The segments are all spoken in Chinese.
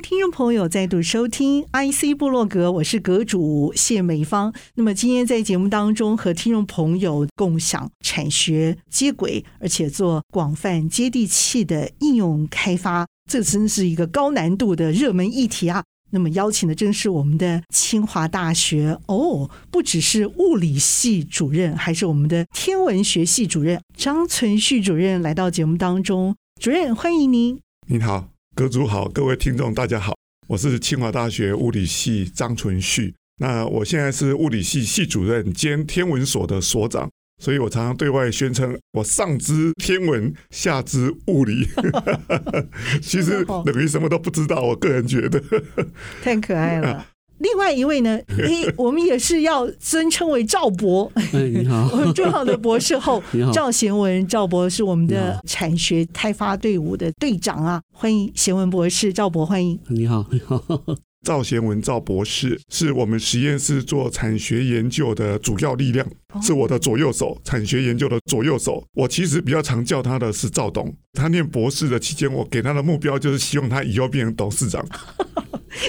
听众朋友再度收听 IC 部落格，我是阁主谢美芳。那么今天在节目当中和听众朋友共享产学接轨，而且做广泛接地气的应用开发，这真是一个高难度的热门议题啊！那么邀请的正是我们的清华大学哦，不只是物理系主任，还是我们的天文学系主任张存旭主任来到节目当中。主任，欢迎您。您好。阁主好，各位听众大家好，我是清华大学物理系张存旭。那我现在是物理系系主任兼天文所的所长，所以我常常对外宣称我上知天文，下知物理。其实等于什么都不知道，我个人觉得太可爱了。另外一位呢，诶，我们也是要尊称为赵博，你好，我们重要的博士后 赵贤文，赵博是我们的产学开发队伍的队长啊，欢迎贤文博士，赵博欢迎。你好，你好，赵贤文赵博士是我们实验室做产学研究的主要力量，是我的左右手，产学研究的左右手。我其实比较常叫他的是赵董，他念博士的期间，我给他的目标就是希望他以后变成董事长。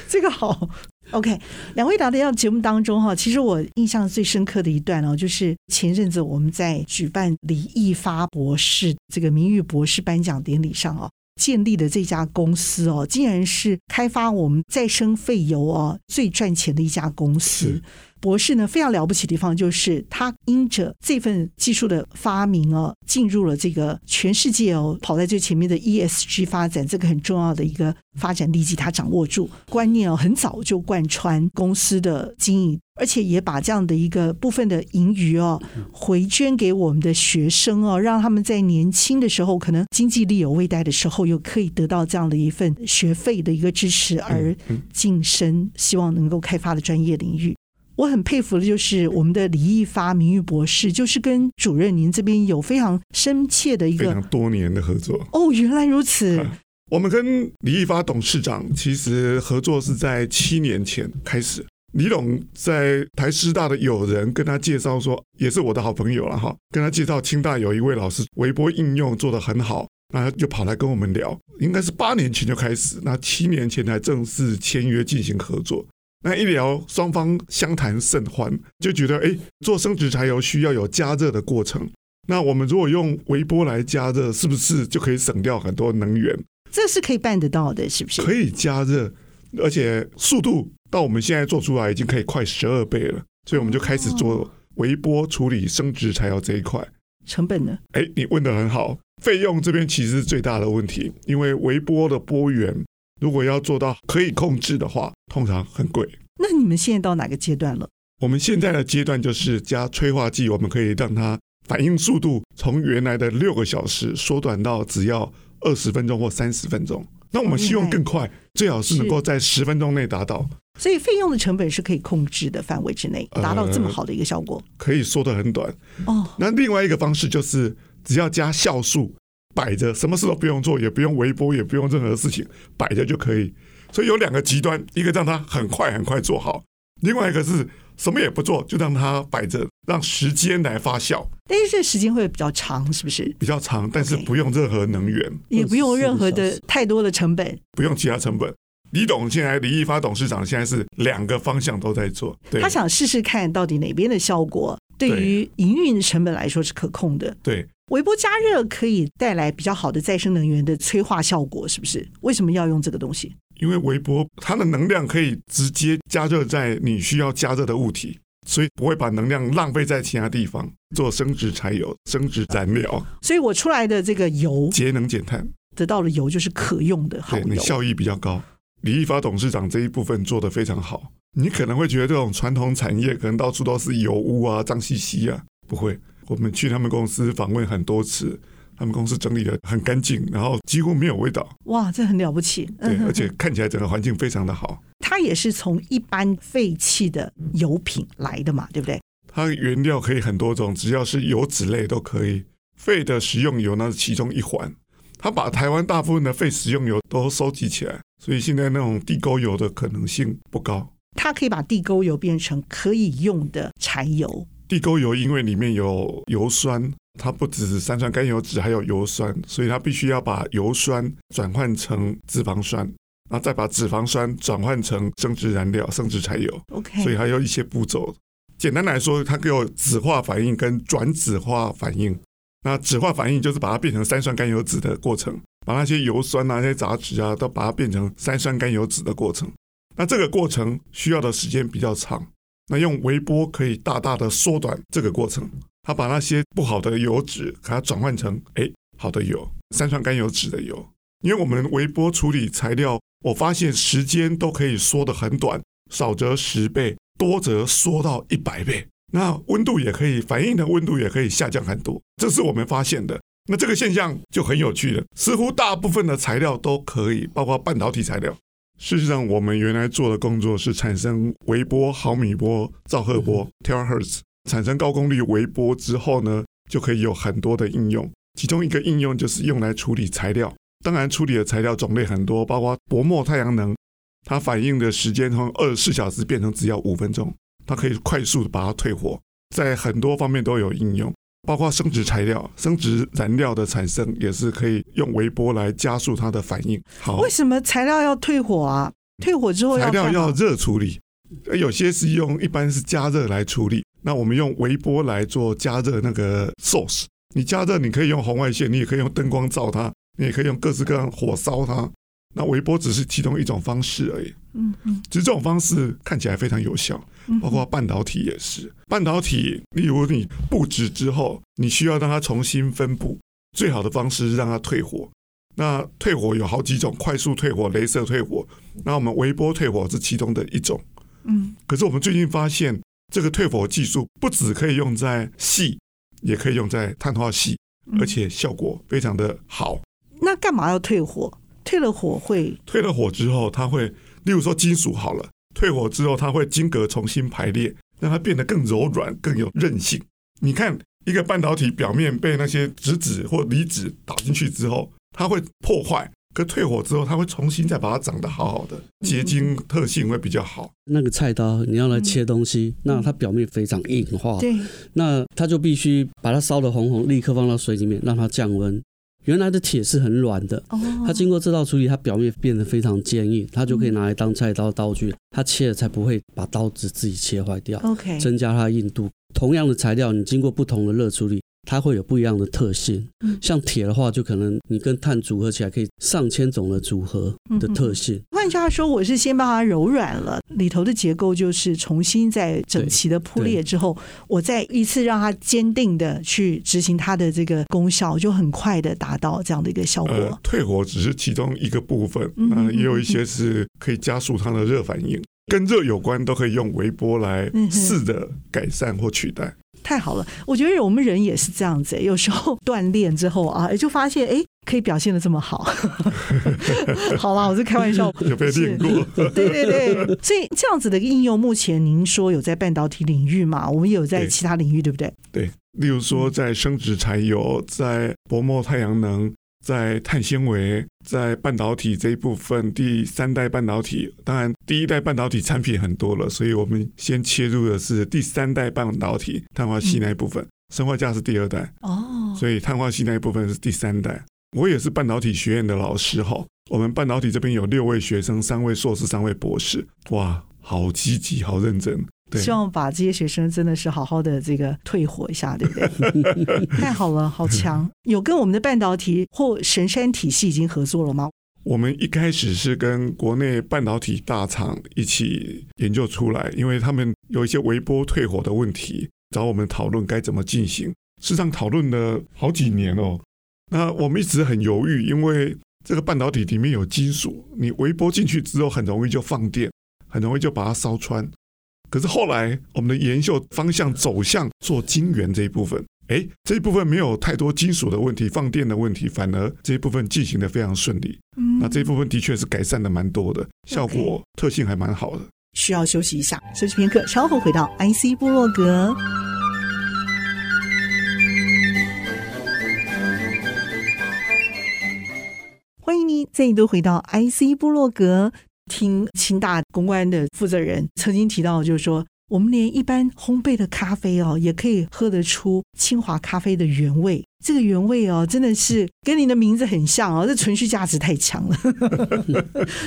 这个好。OK，两位来到节目当中哈，其实我印象最深刻的一段哦，就是前阵子我们在举办李易发博士这个名誉博士颁奖典礼上哦，建立的这家公司哦，竟然是开发我们再生废油哦最赚钱的一家公司。博士呢，非常了不起的地方就是他因着这份技术的发明哦，进入了这个全世界哦，跑在最前面的 ESG 发展这个很重要的一个发展利基，他掌握住观念哦，很早就贯穿公司的经营，而且也把这样的一个部分的盈余哦，回捐给我们的学生哦，让他们在年轻的时候可能经济力有未待的时候，又可以得到这样的一份学费的一个支持而晋升，希望能够开发的专业领域。我很佩服的就是我们的李义发名誉博士，就是跟主任您这边有非常深切的一个非常多年的合作。哦，原来如此。我们跟李义发董事长其实合作是在七年前开始。李董在台师大的友人跟他介绍说，也是我的好朋友了哈，跟他介绍清大有一位老师微波应用做得很好，那他就跑来跟我们聊，应该是八年前就开始，那七年前才正式签约进行合作。那一聊，双方相谈甚欢，就觉得哎，做生殖柴油需要有加热的过程。那我们如果用微波来加热，是不是就可以省掉很多能源？这是可以办得到的，是不是？可以加热，而且速度到我们现在做出来已经可以快十二倍了。所以我们就开始做微波处理生殖柴油这一块。成本呢？哎，你问的很好，费用这边其实是最大的问题，因为微波的波源。如果要做到可以控制的话，通常很贵。那你们现在到哪个阶段了？我们现在的阶段就是加催化剂，我们可以让它反应速度从原来的六个小时缩短到只要二十分钟或三十分钟。那我们希望更快，最好是能够在十分钟内达到。所以费用的成本是可以控制的范围之内，达到这么好的一个效果，呃、可以缩得很短。哦，那另外一个方式就是只要加酵素。摆着，什么事都不用做，也不用微波，也不用任何事情，摆着就可以。所以有两个极端，一个让它很快很快做好，另外一个是什么也不做，就让它摆着，让时间来发酵。但是这时间会比较长，是不是？比较长，但是不用任何能源，也不用任何的太多的成本，不用其他成本。李董现在李一发董事长现在是两个方向都在做，对，他想试试看到底哪边的效果对于营运成本来说是可控的，对。微波加热可以带来比较好的再生能源的催化效果，是不是？为什么要用这个东西？因为微波它的能量可以直接加热在你需要加热的物体，所以不会把能量浪费在其他地方做生质柴油、生质燃料。所以我出来的这个油节能减碳，得到的油就是可用的好油，效益比较高。李义发董事长这一部分做得非常好。你可能会觉得这种传统产业可能到处都是油污啊、脏兮兮啊，不会。我们去他们公司访问很多次，他们公司整理的很干净，然后几乎没有味道。哇，这很了不起！对，而且看起来整个环境非常的好。它也是从一般废弃的油品来的嘛，对不对？它原料可以很多种，只要是油脂类都可以。废的食用油那是其中一环。他把台湾大部分的废食用油都收集起来，所以现在那种地沟油的可能性不高。它可以把地沟油变成可以用的柴油。地沟油因为里面有油酸，它不只是三酸甘油酯，还有油酸，所以它必须要把油酸转换成脂肪酸，然后再把脂肪酸转换成生质燃料、生质柴油。OK，所以还有一些步骤。简单来说，它有酯化反应跟转酯化反应。那酯化反应就是把它变成三酸甘油酯的过程，把那些油酸啊、那些杂质啊，都把它变成三酸甘油酯的过程。那这个过程需要的时间比较长，那用微波可以大大的缩短这个过程。它把那些不好的油脂，给它转换成哎好的油，三酸甘油脂的油。因为我们微波处理材料，我发现时间都可以缩得很短，少则十倍，多则缩到一百倍。那温度也可以，反应的温度也可以下降很多，这是我们发现的。那这个现象就很有趣了，似乎大部分的材料都可以，包括半导体材料。事实上，我们原来做的工作是产生微波、毫米波、兆赫波 （terahertz），产生高功率微波之后呢，就可以有很多的应用。其中一个应用就是用来处理材料，当然处理的材料种类很多，包括薄膜太阳能，它反应的时间从二十四小时变成只要五分钟。它可以快速的把它退火，在很多方面都有应用，包括生质材料、生质燃料的产生也是可以用微波来加速它的反应。好，为什么材料要退火啊？退火之后，材料要热处理，有些是用一般是加热来处理，那我们用微波来做加热那个 source。你加热，你可以用红外线，你也可以用灯光照它，你也可以用各式各样火烧它。那微波只是其中一种方式而已。嗯嗯，其实这种方式看起来非常有效，包括半导体也是。半导体，例如你布置之后，你需要让它重新分布，最好的方式是让它退火。那退火有好几种，快速退火、镭射退火。那我们微波退火是其中的一种。嗯，可是我们最近发现，这个退火技术不只可以用在矽，也可以用在碳化系，而且效果非常的好。那干嘛要退火？退了火会退了火之后，它会，例如说金属好了，退火之后它会晶格重新排列，让它变得更柔软、更有韧性。你看一个半导体表面被那些质子或离子打进去之后，它会破坏；可退火之后，它会重新再把它长得好好的，结晶特性会比较好。那个菜刀你要来切东西，那它表面非常硬化，对，那它就必须把它烧得红红，立刻放到水里面让它降温。原来的铁是很软的，它经过这道处理，它表面变得非常坚硬，它就可以拿来当菜刀刀具，它切了才不会把刀子自己切坏掉。OK，增加它的硬度。同样的材料，你经过不同的热处理。它会有不一样的特性，像铁的话，就可能你跟碳组合起来可以上千种的组合的特性。换句话说，我是先把它柔软了，里头的结构就是重新再整齐的铺列之后，我再一次让它坚定的去执行它的这个功效，就很快的达到这样的一个效果。呃，退火只是其中一个部分，那、呃、也有一些是可以加速它的热反应，跟热有关都可以用微波来试着改善或取代。太好了，我觉得我们人也是这样子，有时候锻炼之后啊，就发现哎，可以表现的这么好。好啦，我是开玩笑，有被练过。对对对，所以这样子的应用，目前您说有在半导体领域嘛？我们也有在其他领域，对，对不对？对，例如说在生殖柴油，在薄膜太阳能。在碳纤维，在半导体这一部分，第三代半导体，当然第一代半导体产品很多了，所以我们先切入的是第三代半导体碳化系那一部分，生化镓是第二代哦，所以碳化系那一部分是第三代。我也是半导体学院的老师哈，我们半导体这边有六位学生，三位硕士，三位博士，哇，好积极，好认真。希望把这些学生真的是好好的这个退火一下，对不对？太好了，好强！有跟我们的半导体或神山体系已经合作了吗？我们一开始是跟国内半导体大厂一起研究出来，因为他们有一些微波退火的问题，找我们讨论该怎么进行。事实上讨论了好几年哦。那我们一直很犹豫，因为这个半导体里面有金属，你微波进去之后很容易就放电，很容易就把它烧穿。可是后来我们的研修方向走向做晶圆这一部分。哎这一部分没有太多金属的问题放电的问题反而这一部分进行的非常顺利。嗯。那这一部分的确是改善的蛮多的效果特性还蛮好的。需要休息一下休息片刻稍后回到 ic 部落格。欢迎你再一度回到 ic 部落格。听清大公关的负责人曾经提到，就是说。我们连一般烘焙的咖啡哦，也可以喝得出清华咖啡的原味。这个原味哦，真的是跟你的名字很像哦，这存续价值太强了。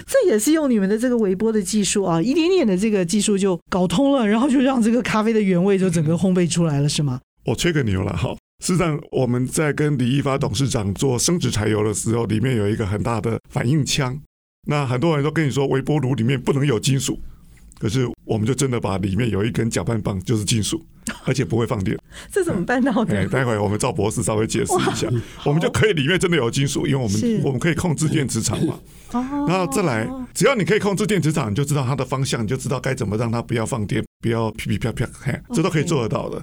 这也是用你们的这个微波的技术啊，一点点的这个技术就搞通了，然后就让这个咖啡的原味就整个烘焙出来了，是吗？我吹个牛了哈。事实上，我们在跟李一发董事长做生质柴油的时候，里面有一个很大的反应腔。那很多人都跟你说，微波炉里面不能有金属。可是，我们就真的把里面有一根搅拌棒，就是金属，而且不会放电。这怎么办到的？哎，待会儿我们赵博士稍微解释一下。我们就可以里面真的有金属，因为我们我们可以控制电磁场嘛。然后再来，只要你可以控制电磁场，你就知道它的方向，你就知道该怎么让它不要放电，不要噼噼啪啪，嘿，这都可以做得到的。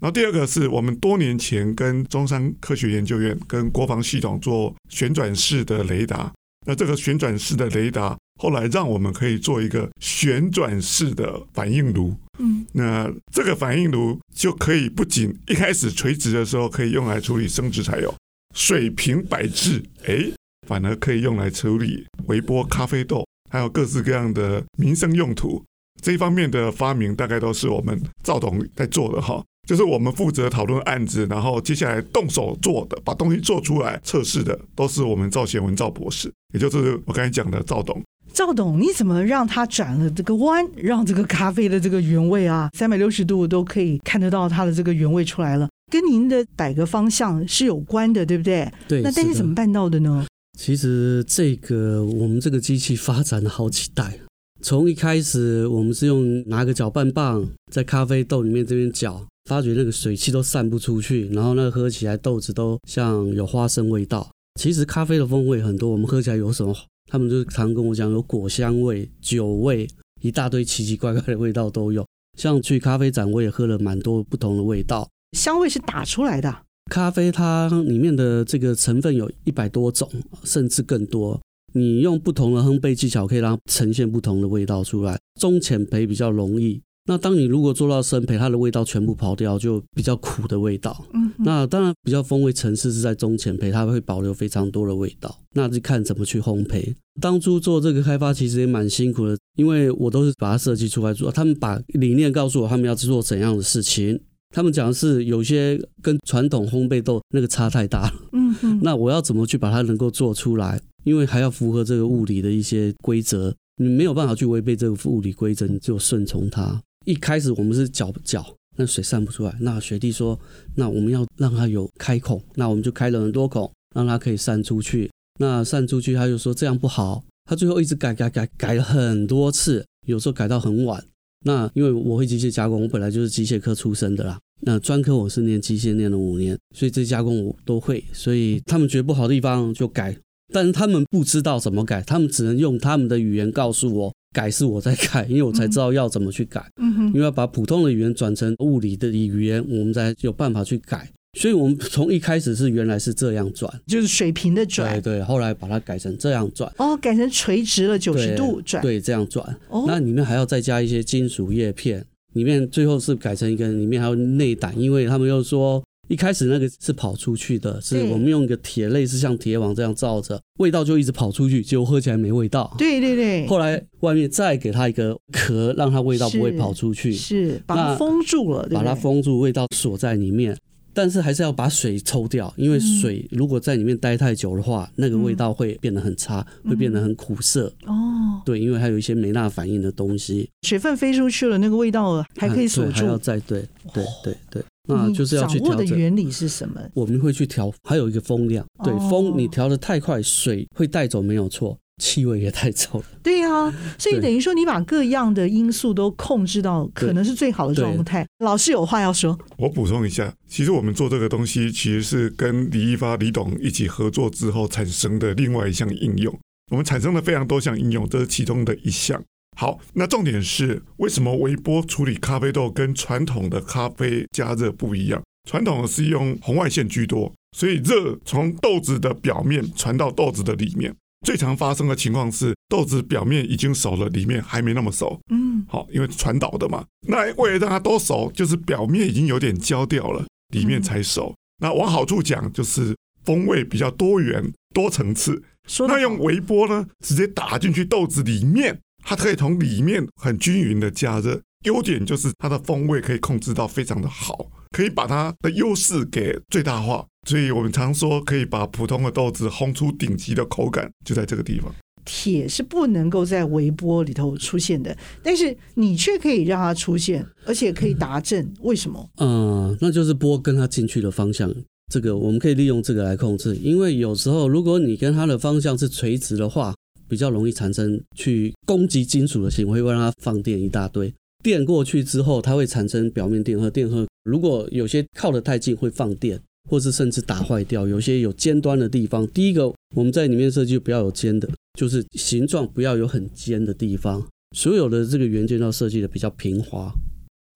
然后第二个是我们多年前跟中山科学研究院跟国防系统做旋转式的雷达。那这个旋转式的雷达。后来让我们可以做一个旋转式的反应炉，嗯，那这个反应炉就可以不仅一开始垂直的时候可以用来处理生质柴油，水平摆置，哎，反而可以用来处理微波咖啡豆，还有各式各样的民生用途。这一方面的发明大概都是我们赵董在做的哈。就是我们负责讨论案子，然后接下来动手做的，把东西做出来测试的，都是我们赵贤文赵博士，也就是我刚才讲的赵董。赵董，你怎么让他转了这个弯，让这个咖啡的这个原味啊，三百六十度都可以看得到它的这个原味出来了？跟您的改革方向是有关的，对不对？对。那但是怎么办到的呢？其实这个我们这个机器发展了好几代。从一开始，我们是用拿个搅拌棒在咖啡豆里面这边搅，发觉那个水汽都散不出去，然后那个喝起来豆子都像有花生味道。其实咖啡的风味很多，我们喝起来有什么？他们就常跟我讲有果香味、酒味，一大堆奇奇怪怪的味道都有。像去咖啡展，我也喝了蛮多不同的味道。香味是打出来的。咖啡它里面的这个成分有一百多种，甚至更多。你用不同的烘焙技巧，可以让它呈现不同的味道出来。中浅焙比较容易。那当你如果做到生焙，它的味道全部跑掉，就比较苦的味道。嗯，那当然比较风味层次是在中前焙，它会保留非常多的味道。那就看怎么去烘焙。当初做这个开发其实也蛮辛苦的，因为我都是把它设计出来做。他们把理念告诉我，他们要做怎样的事情。他们讲的是有些跟传统烘焙豆那个差太大了。嗯哼，那我要怎么去把它能够做出来？因为还要符合这个物理的一些规则，你没有办法去违背这个物理规则，你就顺从它。一开始我们是搅搅，那水散不出来。那学弟说，那我们要让它有开孔，那我们就开了很多孔，让它可以散出去。那散出去，他就说这样不好。他最后一直改改改改了很多次，有时候改到很晚。那因为我会机械加工，我本来就是机械科出身的啦。那专科我是念机械，念了五年，所以这加工我都会。所以他们觉得不好的地方就改。但是他们不知道怎么改，他们只能用他们的语言告诉我，改是我在改，因为我才知道要怎么去改。嗯哼，因为要把普通的语言转成物理的语言，我们才有办法去改。所以，我们从一开始是原来是这样转，就是水平的转。对对，后来把它改成这样转。哦，改成垂直了九十度转。对，这样转。哦，那里面还要再加一些金属叶片，里面最后是改成一个，里面还有内胆，因为他们又说。一开始那个是跑出去的，是我们用一个铁类似像铁网这样罩着，味道就一直跑出去，结果喝起来没味道。对对对。后来外面再给它一个壳，让它味道不会跑出去，是，是把它封住了，把它封住，味道锁在里面。但是还是要把水抽掉，因为水如果在里面待太久的话，那个味道会变得很差，会变得很苦涩。哦，对，因为还有一些没那反应的东西，水分飞出去了，那个味道还可以锁住，还要再对对对对。那就是要去调的原理是什么？我们会去调，还有一个风量。对，风你调的太快，水会带走没有错，气味也带走了。对呀，所以等于说你把各样的因素都控制到可能是最好的状态。老师有话要说，我补充一下，其实我们做这个东西，其实是跟李一发李董一起合作之后产生的另外一项应用。我们产生了非常多项应用，这是其中的一项。好，那重点是为什么微波处理咖啡豆跟传统的咖啡加热不一样？传统的是用红外线居多，所以热从豆子的表面传到豆子的里面。最常发生的情况是豆子表面已经熟了，里面还没那么熟。嗯，好，因为传导的嘛。那为了让它都熟，就是表面已经有点焦掉了，里面才熟。那往好处讲，就是风味比较多元、多层次。那用微波呢，直接打进去豆子里面，它可以从里面很均匀的加热。优点就是它的风味可以控制到非常的好，可以把它的优势给最大化。所以我们常说可以把普通的豆子烘出顶级的口感，就在这个地方。铁是不能够在微波里头出现的，但是你却可以让它出现，而且可以达阵。为什么？嗯，那就是波跟它进去的方向。这个我们可以利用这个来控制，因为有时候如果你跟它的方向是垂直的话，比较容易产生去攻击金属的行为，会让它放电一大堆。电过去之后，它会产生表面电荷，电荷如果有些靠得太近会放电，或是甚至打坏掉。有些有尖端的地方，第一个我们在里面设计不要有尖的，就是形状不要有很尖的地方。所有的这个元件要设计的比较平滑。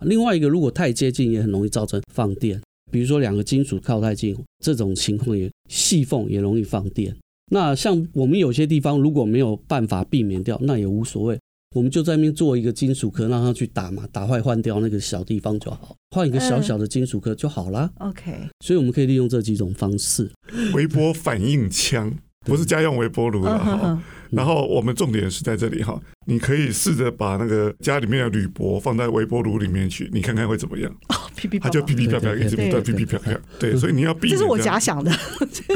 另外一个，如果太接近也很容易造成放电。比如说两个金属靠太近，这种情况也细缝也容易放电。那像我们有些地方如果没有办法避免掉，那也无所谓，我们就在那边做一个金属壳，让它去打嘛，打坏换掉那个小地方就好，换一个小小的金属壳就好了。OK，所以我们可以利用这几种方式。微波反应枪不是家用微波炉了哈。然后我们重点是在这里哈，你可以试着把那个家里面的铝箔放在微波炉里面去，你看看会怎么样？哦，噼噼它就噼噼啪啪一直不断噼噼啪啪。对，所以你要避免。这是我假想的，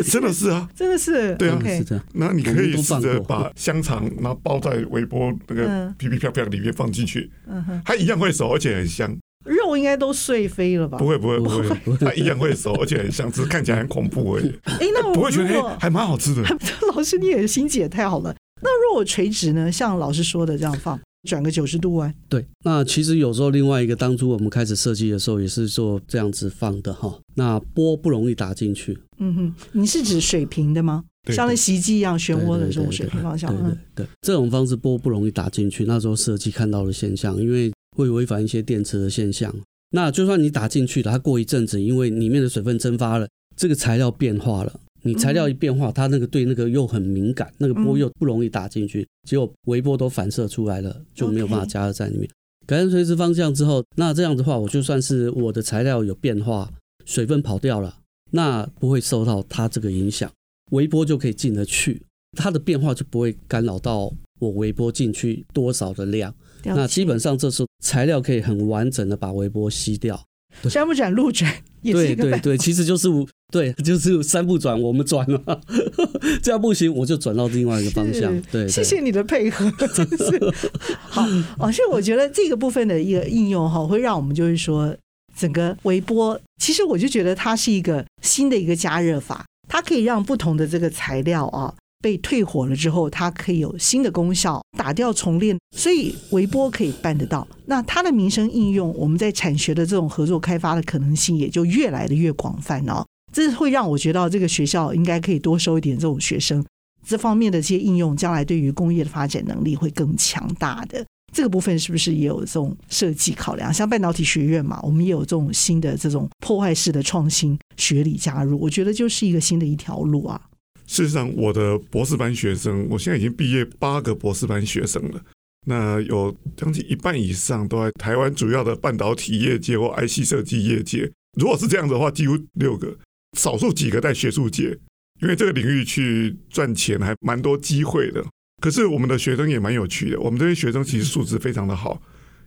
真的是啊，真的是。对啊，是这样。那你可以试着把香肠，然后包在微波那个噼噼啪啪里面放进去，嗯哼，它一样会熟，而且很香。肉应该都碎飞了吧？不会不会不会，它 一样会熟，而且很香，只是看起来很恐怖而已。哎，那我不会觉得还蛮好吃的。老师，你也心机也太好了。那如果垂直呢？像老师说的这样放，转个九十度弯。对，那其实有时候另外一个，当初我们开始设计的时候也是做这样子放的哈。那波不容易打进去。嗯哼，你是指水平的吗？像那洗衣机一样漩涡的这种水平方向。对对，对，对，对，这种方式波不容易打进去。那时候设计看到的现象，因为会违反一些电池的现象。那就算你打进去了，它过一阵子，因为里面的水分蒸发了，这个材料变化了。你材料一变化，它那个对那个又很敏感，那个波又不容易打进去，结果微波都反射出来了，就没有办法加热在里面。改成垂直方向之后，那这样的话，我就算是我的材料有变化，水分跑掉了，那不会受到它这个影响，微波就可以进得去，它的变化就不会干扰到我微波进去多少的量。那基本上这时候材料可以很完整的把微波吸掉。山不转路转，对对对，其实就是对，就是山不转，我们转了，这样不行，我就转到另外一个方向。对，对，谢谢你的配合，真是好。哦，所以我觉得这个部分的一个应用哈，会让我们就是说，整个微波，其实我就觉得它是一个新的一个加热法，它可以让不同的这个材料啊。被退火了之后，它可以有新的功效，打掉重练，所以微波可以办得到。那它的民生应用，我们在产学的这种合作开发的可能性也就越来的越广泛哦。这会让我觉得这个学校应该可以多收一点这种学生，这方面的这些应用，将来对于工业的发展能力会更强大的。这个部分是不是也有这种设计考量？像半导体学院嘛，我们也有这种新的这种破坏式的创新学理加入，我觉得就是一个新的一条路啊。事实上，我的博士班学生，我现在已经毕业八个博士班学生了。那有将近一半以上都在台湾主要的半导体业界或 IC 设计业界。如果是这样的话，几乎六个，少数几个在学术界，因为这个领域去赚钱还蛮多机会的。可是我们的学生也蛮有趣的，我们这些学生其实素质非常的好。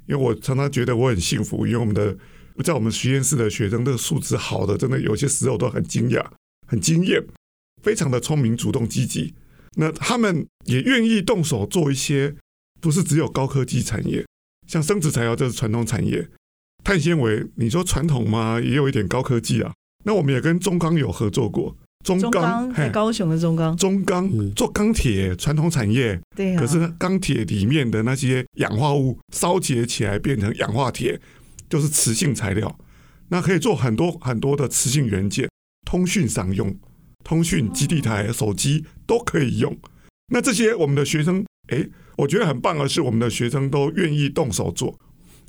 因为我常常觉得我很幸福，因为我们的在我们实验室的学生，这个素质好的，真的有些时候都很惊讶、很惊艳。非常的聪明、主动、积极，那他们也愿意动手做一些，不是只有高科技产业，像生殖材料这是传统产业，碳纤维你说传统吗？也有一点高科技啊。那我们也跟中钢有合作过，中钢在高雄的中钢，中钢做钢铁传统产业，对啊。可是呢，钢铁里面的那些氧化物烧结起来变成氧化铁，就是磁性材料，那可以做很多很多的磁性元件，通讯商用。通讯基地台、手机都可以用。那这些我们的学生，哎，我觉得很棒的是，我们的学生都愿意动手做。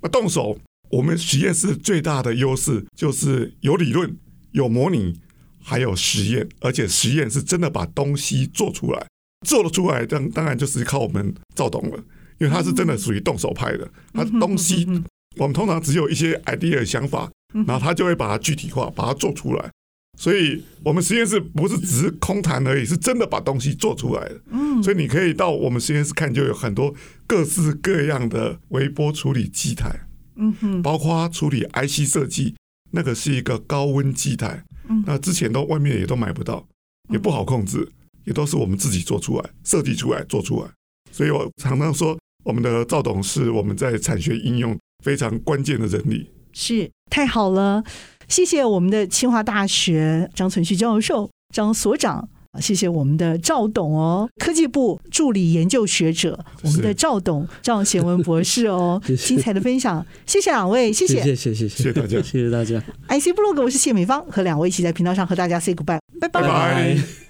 那动手，我们实验室最大的优势就是有理论、有模拟，还有实验，而且实验是真的把东西做出来，做了出来，当当然就是靠我们赵董了，因为他是真的属于动手派的。他东西，我们通常只有一些 idea 想法，然后他就会把它具体化，把它做出来。所以我们实验室不是只是空谈而已，是真的把东西做出来了。嗯，所以你可以到我们实验室看，就有很多各式各样的微波处理机台。嗯哼，包括处理 IC 设计，那个是一个高温机台。嗯，那之前都外面也都买不到，也不好控制，也都是我们自己做出来、设计出来、做出来。所以我常常说，我们的赵董是我们在产学应用非常关键的人力。是，太好了。谢谢我们的清华大学张存旭教授、张所长，谢谢我们的赵董哦，科技部助理研究学者，我们的赵董赵贤文博士哦，精彩的分享，谢谢两位，谢谢，谢谢，谢谢，大家，谢谢大家。IC blog，，我是谢美芳，和两位一起在频道上和大家 say goodbye，拜拜。拜拜。